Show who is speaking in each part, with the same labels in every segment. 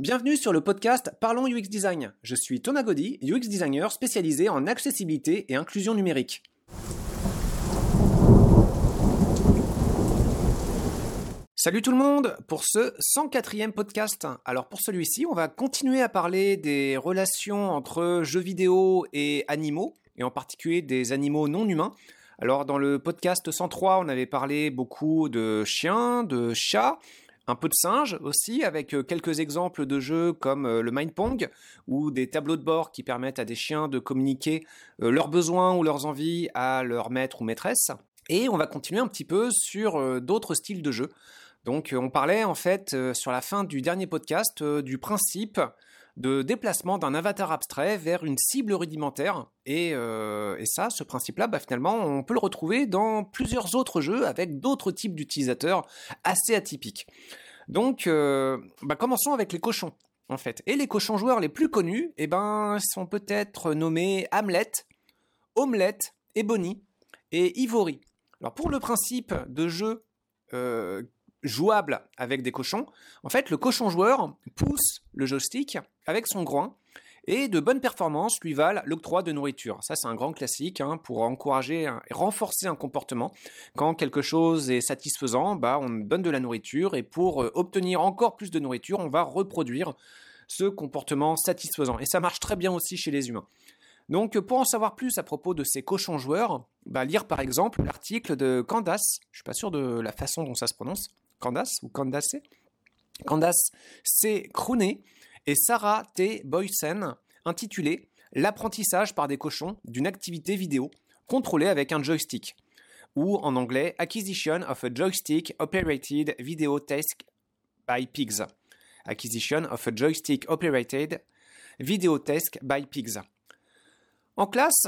Speaker 1: Bienvenue sur le podcast Parlons UX Design. Je suis Thomas UX designer spécialisé en accessibilité et inclusion numérique. Salut tout le monde pour ce 104e podcast. Alors pour celui-ci, on va continuer à parler des relations entre jeux vidéo et animaux, et en particulier des animaux non humains. Alors dans le podcast 103, on avait parlé beaucoup de chiens, de chats, un peu de singes aussi, avec euh, quelques exemples de jeux comme euh, le Mind Pong ou des tableaux de bord qui permettent à des chiens de communiquer euh, leurs besoins ou leurs envies à leur maître ou maîtresse. Et on va continuer un petit peu sur d'autres styles de jeux. Donc on parlait en fait sur la fin du dernier podcast du principe de déplacement d'un avatar abstrait vers une cible rudimentaire. Et, ça, ce principe-là, bah, finalement, on peut le retrouver dans plusieurs autres jeux avec d'autres types d'utilisateurs assez atypiques. Donc, euh, bah, commençons avec les cochons, en fait. Et les cochons joueurs les plus connus, eh ben, sont peut-être nommés Hamlet, Omelette, Ebony et Ivory. Alors, pour le principe de jeu euh, jouable avec des cochons, en fait, le cochon joueur pousse le joystick avec son groin et de bonnes performances lui valent l'octroi de nourriture. Ça, c'est un grand classique hein, pour encourager et renforcer un comportement. Quand quelque chose est satisfaisant, bah, on donne de la nourriture et pour euh, obtenir encore plus de nourriture, on va reproduire ce comportement satisfaisant. Et ça marche très bien aussi chez les humains. Donc, pour en savoir plus à propos de ces cochons joueurs, bah, lire par exemple l'article de Candace, je suis pas sûr de la façon dont ça se prononce, Candace ou Candace? Candace C. Crooné, et Sarah T. Boysen, intitulé L'apprentissage par des cochons d'une activité vidéo contrôlée avec un joystick, ou en anglais Acquisition of a Joystick Operated Video Task by Pigs. Acquisition of a Joystick Operated Video Task by Pigs. En classe,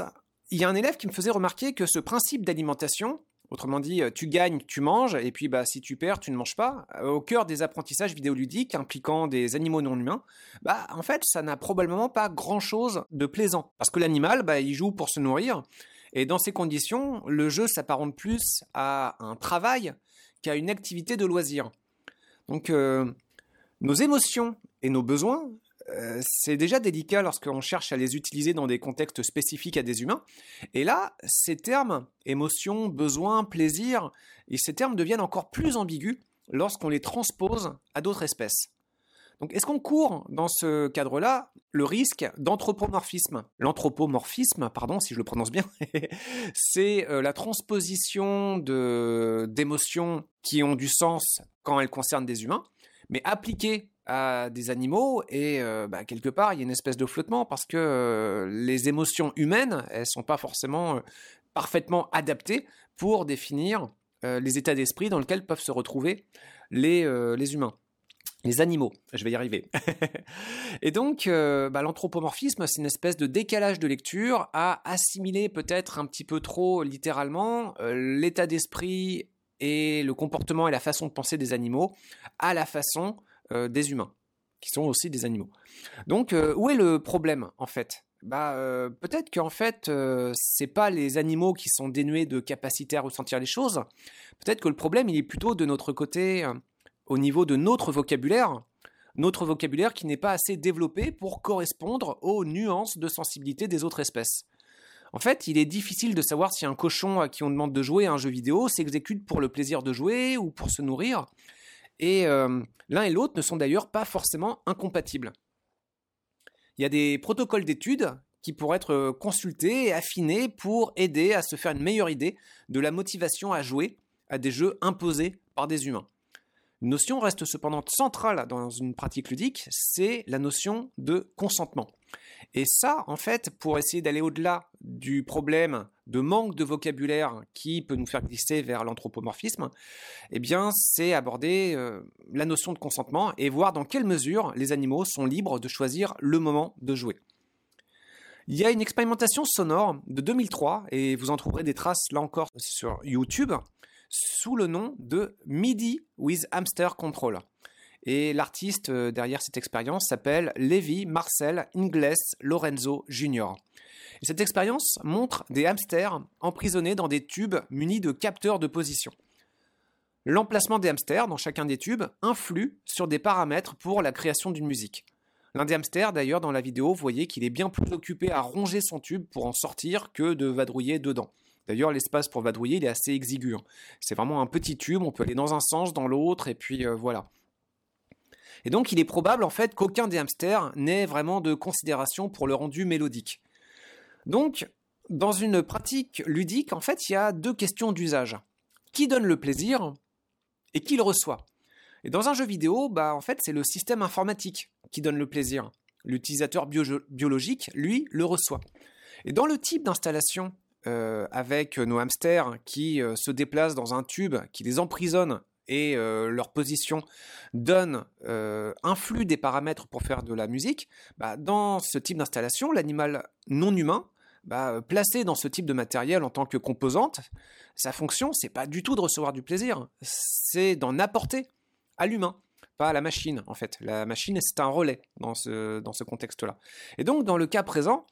Speaker 1: il y a un élève qui me faisait remarquer que ce principe d'alimentation Autrement dit, euh, tu gagnes, tu manges, et puis bah, si tu perds, tu ne manges pas. Euh, au cœur des apprentissages vidéoludiques impliquant des animaux non humains, bah, en fait, ça n'a probablement pas grand-chose de plaisant. Parce que l'animal, bah, il joue pour se nourrir, et dans ces conditions, le jeu s'apparente plus à un travail qu'à une activité de loisir. Donc, euh, nos émotions et nos besoins euh, c'est déjà délicat lorsqu'on cherche à les utiliser dans des contextes spécifiques à des humains. Et là, ces termes, émotion, besoin, plaisir, et ces termes deviennent encore plus ambigus lorsqu'on les transpose à d'autres espèces. Donc, est-ce qu'on court dans ce cadre-là le risque d'anthropomorphisme? L'anthropomorphisme, pardon, si je le prononce bien, c'est euh, la transposition d'émotions qui ont du sens quand elles concernent des humains, mais appliquées à des animaux et euh, bah, quelque part il y a une espèce de flottement parce que euh, les émotions humaines elles sont pas forcément euh, parfaitement adaptées pour définir les états d'esprit dans lesquels peuvent se retrouver les, les humains les animaux, je vais y arriver. et donc, bah, l'anthropomorphisme, c'est une espèce de décalage de lecture à assimiler peut-être un petit peu trop littéralement l'état d'esprit et le comportement et la façon de penser des animaux à la façon euh, des humains, qui sont aussi des animaux. Donc, euh, où est le problème en fait? Bah, euh, peut-être qu'en fait, c'est pas les animaux qui sont dénués de capacité à ressentir les choses. Peut-être que le problème, il est plutôt de notre côté, au niveau de notre vocabulaire, notre vocabulaire qui n'est pas assez développé pour correspondre aux nuances de sensibilité des autres espèces. En fait, il est difficile de savoir si un cochon à qui on demande de jouer à un jeu vidéo s'exécute pour le plaisir de jouer ou pour se nourrir. Et euh, l'un et l'autre ne sont d'ailleurs pas forcément incompatibles. Il y a des protocoles d'études qui pourraient être euh, consultés et affinés pour aider à se faire une meilleure idée de la motivation à jouer à des jeux imposés par des humains. Une notion reste cependant centrale dans une pratique ludique, c'est la notion de consentement. Et ça, en fait, pour essayer d'aller au-delà du problème de manque de vocabulaire qui peut nous faire glisser vers l'anthropomorphisme, eh c'est aborder euh, la notion de consentement et voir dans quelle mesure les animaux sont libres de choisir le moment de jouer. Il y a une expérimentation sonore de 2003, et vous en trouverez des traces là encore sur YouTube, sous le nom de MIDI with Hamster Control. Et l'artiste euh, derrière cette expérience s'appelle Levi Marcel Ingles Lorenzo Jr. Et cette expérience montre des hamsters emprisonnés dans des tubes munis de capteurs de position. L'emplacement des hamsters dans chacun des tubes influe sur des paramètres pour la création d'une musique. L'un des hamsters, d'ailleurs, dans la vidéo, vous voyez qu'il est bien plus occupé à ronger son tube pour en sortir que de vadrouiller dedans. D'ailleurs, l'espace pour vadrouiller, il est assez exigu. Hein. C'est vraiment un petit tube, on peut aller dans un sens, dans l'autre, et puis euh, voilà. Et donc, il est probable, en fait, qu'aucun des hamsters n'ait vraiment de considération pour le rendu mélodique. Donc, dans une pratique ludique, en fait, il y a deux questions d'usage. Qui donne le plaisir et qui le reçoit? Et dans un jeu vidéo, bah, en fait, c'est le système informatique qui donne le plaisir. L'utilisateur biologique, lui, le reçoit. Et dans le type d'installation euh, avec nos hamsters qui euh, se déplacent dans un tube, qui les emprisonne et euh, leur position donne, influe des paramètres pour faire de la musique, bah, dans ce type d'installation, l'animal non humain, bah, placé dans ce type de matériel en tant que composante, sa fonction, c'est pas du tout de recevoir du plaisir, c'est d'en apporter à l'humain, pas à la machine en fait. La machine c'est un relais dans ce, dans ce contexte-là. Et donc dans le cas présent,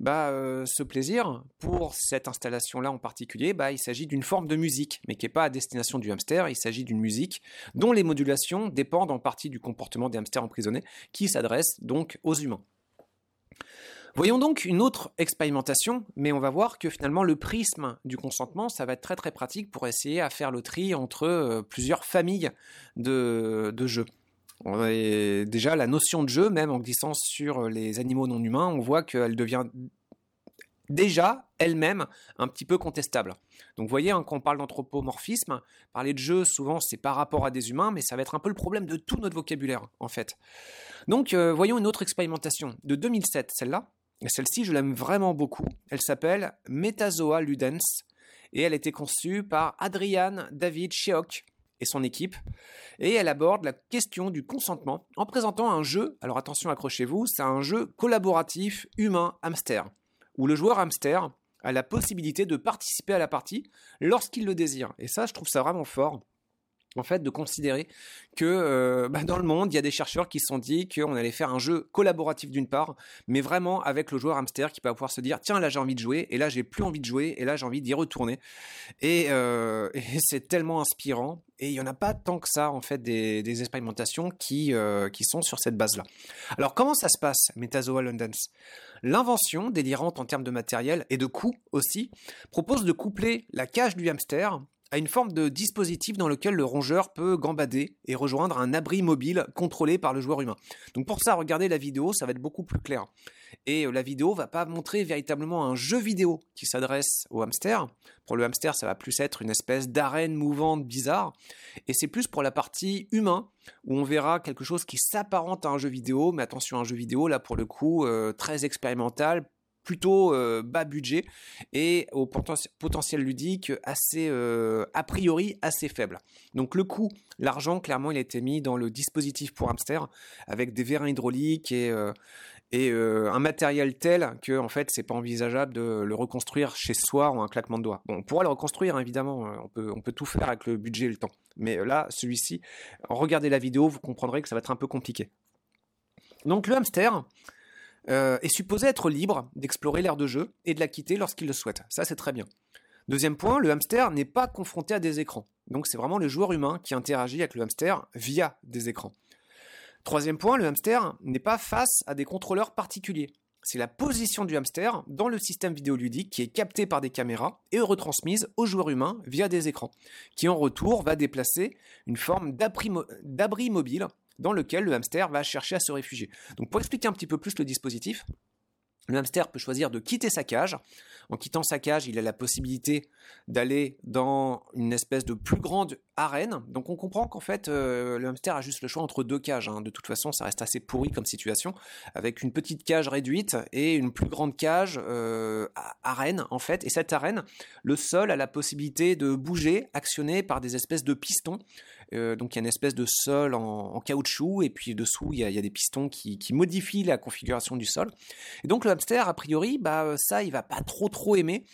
Speaker 1: bah, euh, ce plaisir, pour cette installation-là en particulier, bah, il s'agit d'une forme de musique, mais qui n'est pas à destination du hamster, il s'agit d'une musique dont les modulations dépendent en partie du comportement des hamsters emprisonnés, qui s'adresse donc aux humains. Voyons donc une autre expérimentation, mais on va voir que finalement le prisme du consentement, ça va être très très pratique pour essayer à faire le tri entre euh, plusieurs familles de, jeux. Déjà la notion de jeu, même en glissant sur les animaux non humains, on voit qu'elle devient déjà elle-même un petit peu contestable. Donc vous voyez, hein, quand on parle d'anthropomorphisme, parler de jeu, souvent c'est par rapport à des humains, mais ça va être un peu le problème de tout notre vocabulaire, en fait. Donc euh, voyons une autre expérimentation de 2007, celle-là, celle-ci, je l'aime vraiment beaucoup. Elle s'appelle Metazoa Ludens et elle a été conçue par Adrian David Sheok et son équipe. Et elle aborde la question du consentement en présentant un jeu, alors attention, accrochez-vous, c'est un jeu collaboratif humain-hamster, où le joueur hamster a la possibilité de participer à la partie lorsqu'il le désire. Et ça, je trouve ça vraiment fort en fait, de considérer que euh, bah, dans le monde, il y a des chercheurs qui se sont dit qu'on allait faire un jeu collaboratif d'une part, mais vraiment avec le joueur hamster qui va pouvoir se dire tiens là j'ai envie de jouer et là j'ai plus envie de jouer et là j'ai envie d'y retourner et, euh, c'est tellement inspirant et il y en a pas tant que ça en fait des, expérimentations qui euh, qui sont sur cette base là. Alors comment ça se passe Metazoa Londons L'invention délirante en termes de matériel et de coût aussi propose de coupler la cage du hamster à une forme de dispositif dans lequel le rongeur peut gambader et rejoindre un abri mobile contrôlé par le joueur humain. Donc pour ça, regardez la vidéo, ça va être beaucoup plus clair. Et euh, la vidéo va pas montrer véritablement un jeu vidéo qui s'adresse au hamster. Pour le hamster, ça va plus être une espèce d'arène mouvante bizarre. Et c'est plus pour la partie humain, où on verra quelque chose qui s'apparente à un jeu vidéo, mais attention, un jeu vidéo, là pour le coup, euh, très expérimental, plutôt euh, bas budget et au potentiel ludique assez euh, a priori assez faible. Donc le coût, l'argent clairement il a été mis dans le dispositif pour hamster avec des vérins hydrauliques et euh, un matériel tel que en fait c'est pas envisageable de le reconstruire chez soi en un claquement de doigts. Bon, on pourra le reconstruire hein, évidemment, on peut on peut tout faire avec le budget et le temps. Mais là, celui-ci, regardez la vidéo, vous comprendrez que ça va être un peu compliqué. Donc le hamster, euh, est supposé être libre d'explorer l'aire de jeu et de la quitter lorsqu'il le souhaite. Ça, c'est très bien. Deuxième point, le hamster n'est pas confronté à des écrans. Donc c'est vraiment le joueur humain qui interagit avec le hamster via des écrans. Troisième point, le hamster n'est pas face à des contrôleurs particuliers. C'est la position du hamster dans le système vidéoludique qui est captée par des caméras et retransmise au joueur humain via des écrans, qui en retour va déplacer une forme d'abri mobile dans lequel le hamster va chercher à se réfugier. Donc pour expliquer un petit peu plus le dispositif, le hamster peut choisir de quitter sa cage. En quittant sa cage, il a la possibilité d'aller dans une espèce de plus grande arène. Donc on comprend qu'en fait, euh, le hamster a juste le choix entre deux cages. Hein. De toute façon, ça reste assez pourri comme situation, avec une petite cage réduite et une plus grande cage euh, arène en fait. Et cette arène, le sol a la possibilité de bouger, actionné par des espèces de pistons euh, donc il y a une espèce de sol en, caoutchouc et puis dessous il y a, des pistons qui, modifient la configuration du sol. Et donc le hamster a priori bah ça il va pas trop trop aimer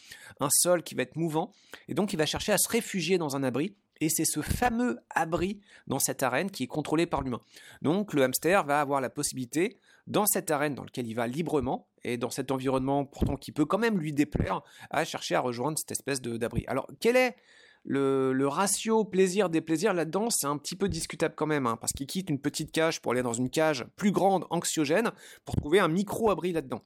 Speaker 1: un sol qui va être mouvant et donc il va chercher à se réfugier dans un abri. Et c'est ce fameux abri dans cette arène qui est contrôlé par l'humain. Donc le hamster va avoir la possibilité, dans cette arène dans laquelle il va librement, et dans cet environnement pourtant qui peut quand même lui déplaire, à chercher à rejoindre cette espèce d'abri. Alors quel est le, ratio plaisir-déplaisir là-dedans, c'est un petit peu discutable quand même, hein, parce qu'il quitte une petite cage pour aller dans une cage plus grande, anxiogène, pour trouver un micro-abri là-dedans.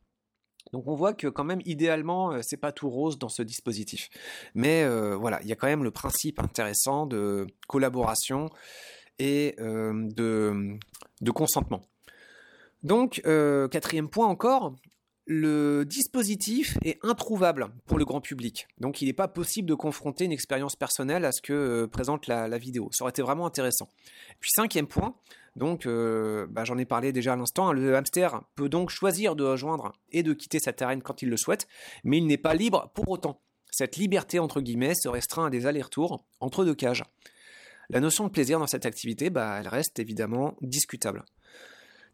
Speaker 1: Donc on voit que quand même idéalement euh, c'est pas tout rose dans ce dispositif. Mais euh, voilà, il y a quand même le principe intéressant de collaboration et euh, de, de, consentement. Donc quatrième point encore, le dispositif est introuvable pour le grand public. Donc il n'est pas possible de confronter une expérience personnelle à ce que présente la, vidéo. Ça aurait été vraiment intéressant. Puis cinquième point, donc, euh, bah, j'en ai parlé déjà à l'instant, hein, le hamster peut donc choisir de rejoindre et de quitter sa terraine quand il le souhaite, mais il n'est pas libre pour autant. Cette liberté, entre guillemets, se restreint à des allers-retours entre deux cages. La notion de plaisir dans cette activité, bah, elle reste évidemment discutable.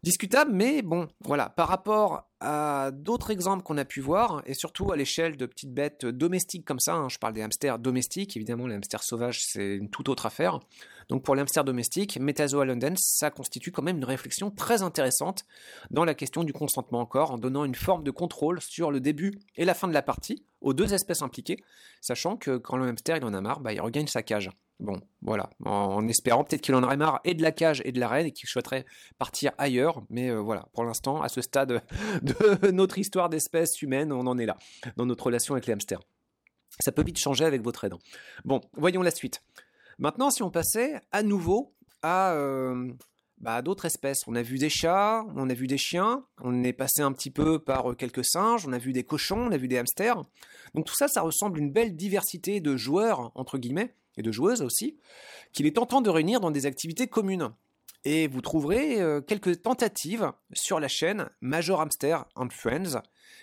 Speaker 1: Discutable, mais bon, voilà, par rapport à d'autres exemples qu'on a pu voir, et surtout à l'échelle de petites bêtes domestiques comme ça, hein, je parle des hamsters domestiques, évidemment les hamsters sauvages c'est une toute autre affaire, donc pour les hamsters domestiques, Metazoa londens, ça constitue quand même une réflexion très intéressante dans la question du consentement encore, en donnant une forme de contrôle sur le début et la fin de la partie aux deux espèces impliquées, sachant que quand le hamster il en a marre, bah, il regagne sa cage. Bon, voilà, en, espérant peut-être qu'il en aurait marre et de la cage et de la reine et qu'il souhaiterait partir ailleurs. Mais euh, voilà, pour l'instant, à ce stade de notre histoire d'espèce humaine, on en est là, dans notre relation avec les hamsters. Ça peut vite changer avec votre aidant. Bon, voyons la suite. Maintenant, si on passait à nouveau à, euh, bah, d'autres espèces, on a vu des chats, on a vu des chiens, on est passé un petit peu par euh, quelques singes, on a vu des cochons, on a vu des hamsters. Donc tout ça, ça ressemble à une belle diversité de joueurs, entre guillemets, et de joueuses aussi, qu'il est tentant de réunir dans des activités communes. Et vous trouverez euh, quelques tentatives sur la chaîne Major Hamster and Friends,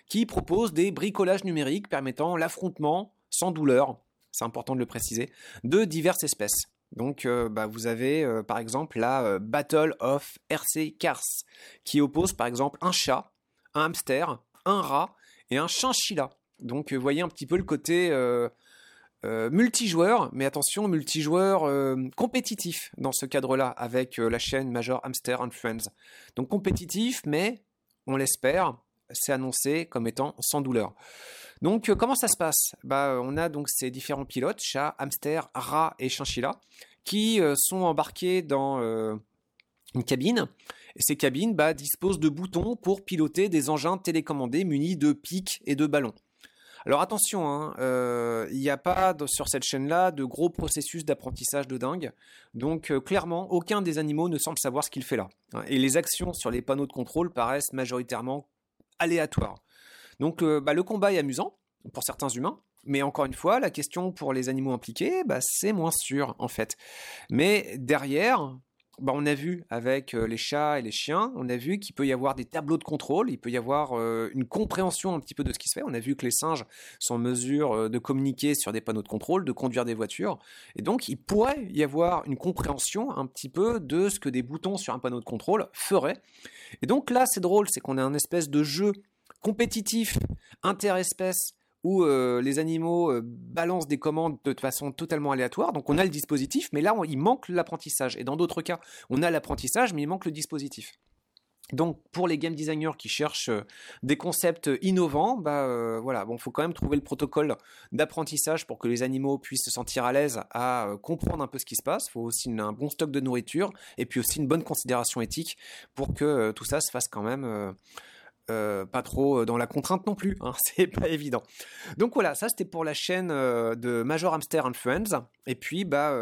Speaker 1: qui propose des bricolages numériques permettant l'affrontement sans douleur, c'est important de le préciser, de diverses espèces. Donc euh, bah, vous avez euh, par exemple la Battle of RC Cars, qui oppose par exemple un chat, un hamster, un rat et un chinchilla. Donc vous voyez un petit peu le côté euh, multijoueur, mais attention, multijoueur euh, compétitif dans ce cadre-là, avec euh, la chaîne Major Hamster and Friends. Donc compétitif, mais on l'espère, c'est annoncé comme étant sans douleur. Donc comment ça se passe? Bah, On a donc ces différents pilotes, chat, hamster, rat et chinchilla, qui sont embarqués dans une cabine. Ces cabines bah, disposent de boutons pour piloter des engins télécommandés munis de pics et de ballons. Alors attention, hein, euh, il n'y a pas sur cette chaîne-là de gros processus d'apprentissage de dingue. Donc euh, clairement, aucun des animaux ne semble savoir ce qu'il fait là. Hein. Et les actions sur les panneaux de contrôle paraissent majoritairement aléatoires. Donc euh, bah, le combat est amusant pour certains humains. Mais encore une fois, la question pour les animaux impliqués, bah, c'est moins sûr en fait. Mais derrière, bah, on a vu avec euh, les chats et les chiens, on a vu qu'il peut y avoir des tableaux de contrôle, il peut y avoir euh, une compréhension un petit peu de ce qui se fait. On a vu que les singes sont en mesure euh, de communiquer sur des panneaux de contrôle, de conduire des voitures. Et donc, il pourrait y avoir une compréhension un petit peu de ce que des boutons sur un panneau de contrôle feraient. Et donc là, c'est drôle, c'est qu'on a un espèce de jeu compétitif, interespèce, où euh, les animaux euh, balancent des commandes de façon totalement aléatoire. Donc on a le dispositif, mais là il manque l'apprentissage. Et dans d'autres cas, on a l'apprentissage, mais il manque le dispositif. Donc pour les game designers qui cherchent euh, des concepts innovants, bah voilà, bon, faut quand même trouver le protocole d'apprentissage pour que les animaux puissent se sentir à l'aise à comprendre un peu ce qui se passe. Faut aussi un bon stock de nourriture et puis aussi une bonne considération éthique pour que tout ça se fasse quand même euh, pas trop euh, dans la contrainte non plus, hein, c'est pas évident. Donc voilà, ça c'était pour la chaîne euh, de Major Hamster Friends. Et puis bah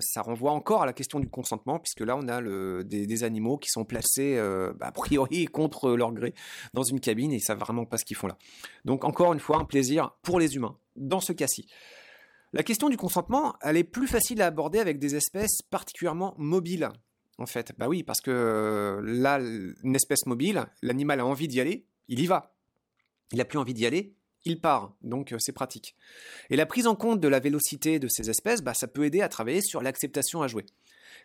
Speaker 1: ça renvoie encore à la question du consentement, puisque là on a le, des, animaux qui sont placés bah, a priori contre leur gré dans une cabine et ils savent vraiment pas ce qu'ils font là. Donc encore une fois un plaisir pour les humains dans ce cas-ci. La question du consentement, elle est plus facile à aborder avec des espèces particulièrement mobiles, en fait. Bah oui, parce que euh, là, une espèce mobile, l'animal a envie d'y aller, il y va. Il n'a plus envie d'y aller, il part. Donc euh, c'est pratique. Et la prise en compte de la vélocité de ces espèces, bah, ça peut aider à travailler sur l'acceptation à jouer.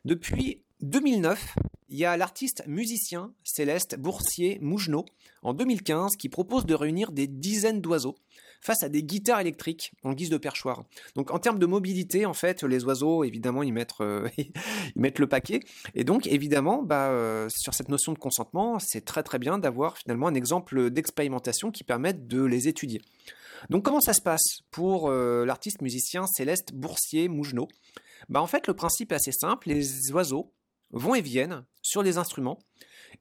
Speaker 1: Depuis 2009, il y a l'artiste musicien Céleste Boursier Mougenot en 2015 qui propose de réunir des dizaines d'oiseaux face à des guitares électriques en guise de perchoir. Donc en termes de mobilité, en fait, les oiseaux, évidemment, ils mettent, euh, le paquet. Et donc, évidemment, bah, euh, sur cette notion de consentement, c'est très très bien d'avoir finalement un exemple d'expérimentation qui permette de les étudier. Donc comment ça se passe pour euh, l'artiste musicien Céleste Boursier-Mougenot? Bah, En fait, le principe est assez simple. Les oiseaux vont et viennent sur les instruments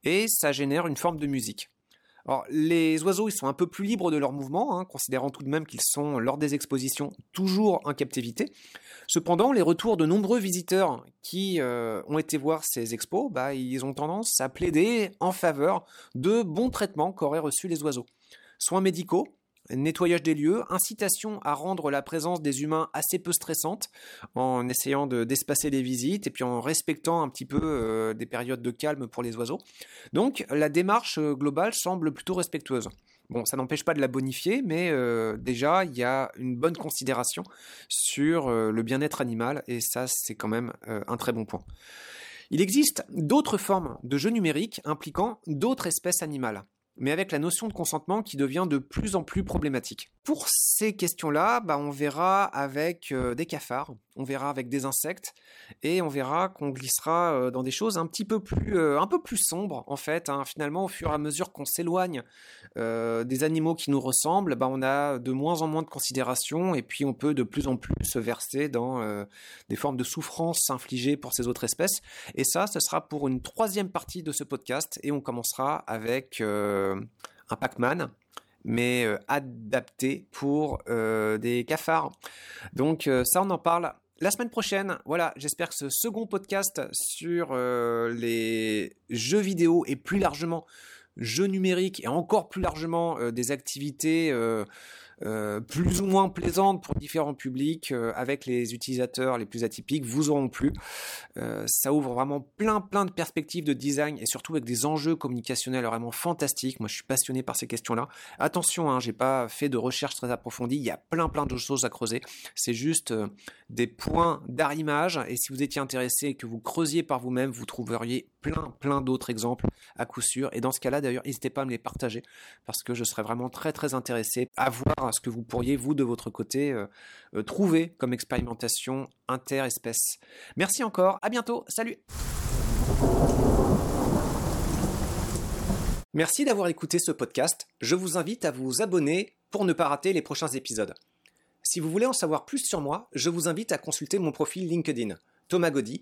Speaker 1: et ça génère une forme de musique. Les oiseaux, ils sont un peu plus libres de leur mouvement, hein, considérant tout de même qu'ils sont, lors des expositions, toujours en captivité. Cependant, les retours de nombreux visiteurs qui euh, ont été voir ces expos, bah, ils ont tendance à plaider en faveur de bons traitements qu'auraient reçus les oiseaux. Soins médicaux, nettoyage des lieux, incitation à rendre la présence des humains assez peu stressante en essayant d'espacer les visites et puis en respectant un petit peu euh, des périodes de calme pour les oiseaux. Donc la démarche euh, globale semble plutôt respectueuse. Bon, ça n'empêche pas de la bonifier, mais euh, déjà, il y a une bonne considération sur le bien-être animal, et ça, c'est quand même un très bon point. Il existe d'autres formes de jeux numériques impliquant d'autres espèces animales mais avec la notion de consentement qui devient de plus en plus problématique. Pour ces questions-là, bah, on verra avec euh, des cafards, on verra avec des insectes, et on verra qu'on glissera euh, dans des choses un petit peu plus, euh, un peu plus sombres en fait. Hein. Finalement, au fur et à mesure qu'on s'éloigne des animaux qui nous ressemblent, bah, on a de moins en moins de considération, et puis on peut de plus en plus se verser dans des formes de souffrance infligées pour ces autres espèces. Et ça, ce sera pour une troisième partie de ce podcast, et on commencera avec un Pac-Man mais euh, adapté pour euh, des cafards. Donc euh, ça, on en parle la semaine prochaine. Voilà, j'espère que ce second podcast sur les jeux vidéo et plus largement jeux numériques et encore plus largement des activités euh, plus ou moins plaisante pour différents publics euh, avec les utilisateurs les plus atypiques vous auront plu. Euh, ça ouvre vraiment plein plein de perspectives de design et surtout avec des enjeux communicationnels vraiment fantastiques. Moi je suis passionné par ces questions-là. Attention, hein, j'ai pas fait de recherche très approfondie, il y a plein plein de choses à creuser. C'est juste des points d'arrimage et si vous étiez intéressé et que vous creusiez par vous-même, vous trouveriez plein plein d'autres exemples à coup sûr. Et dans ce cas-là d'ailleurs, n'hésitez pas à me les partager parce que je serais vraiment très très intéressé à voir ce que vous pourriez, vous, de votre côté, euh, euh, trouver comme expérimentation interespèce. Merci encore, à bientôt, salut Merci d'avoir écouté ce podcast. Je vous invite à vous abonner pour ne pas rater les prochains épisodes. Si vous voulez en savoir plus sur moi, je vous invite à consulter mon profil LinkedIn, Thomas Gaudy,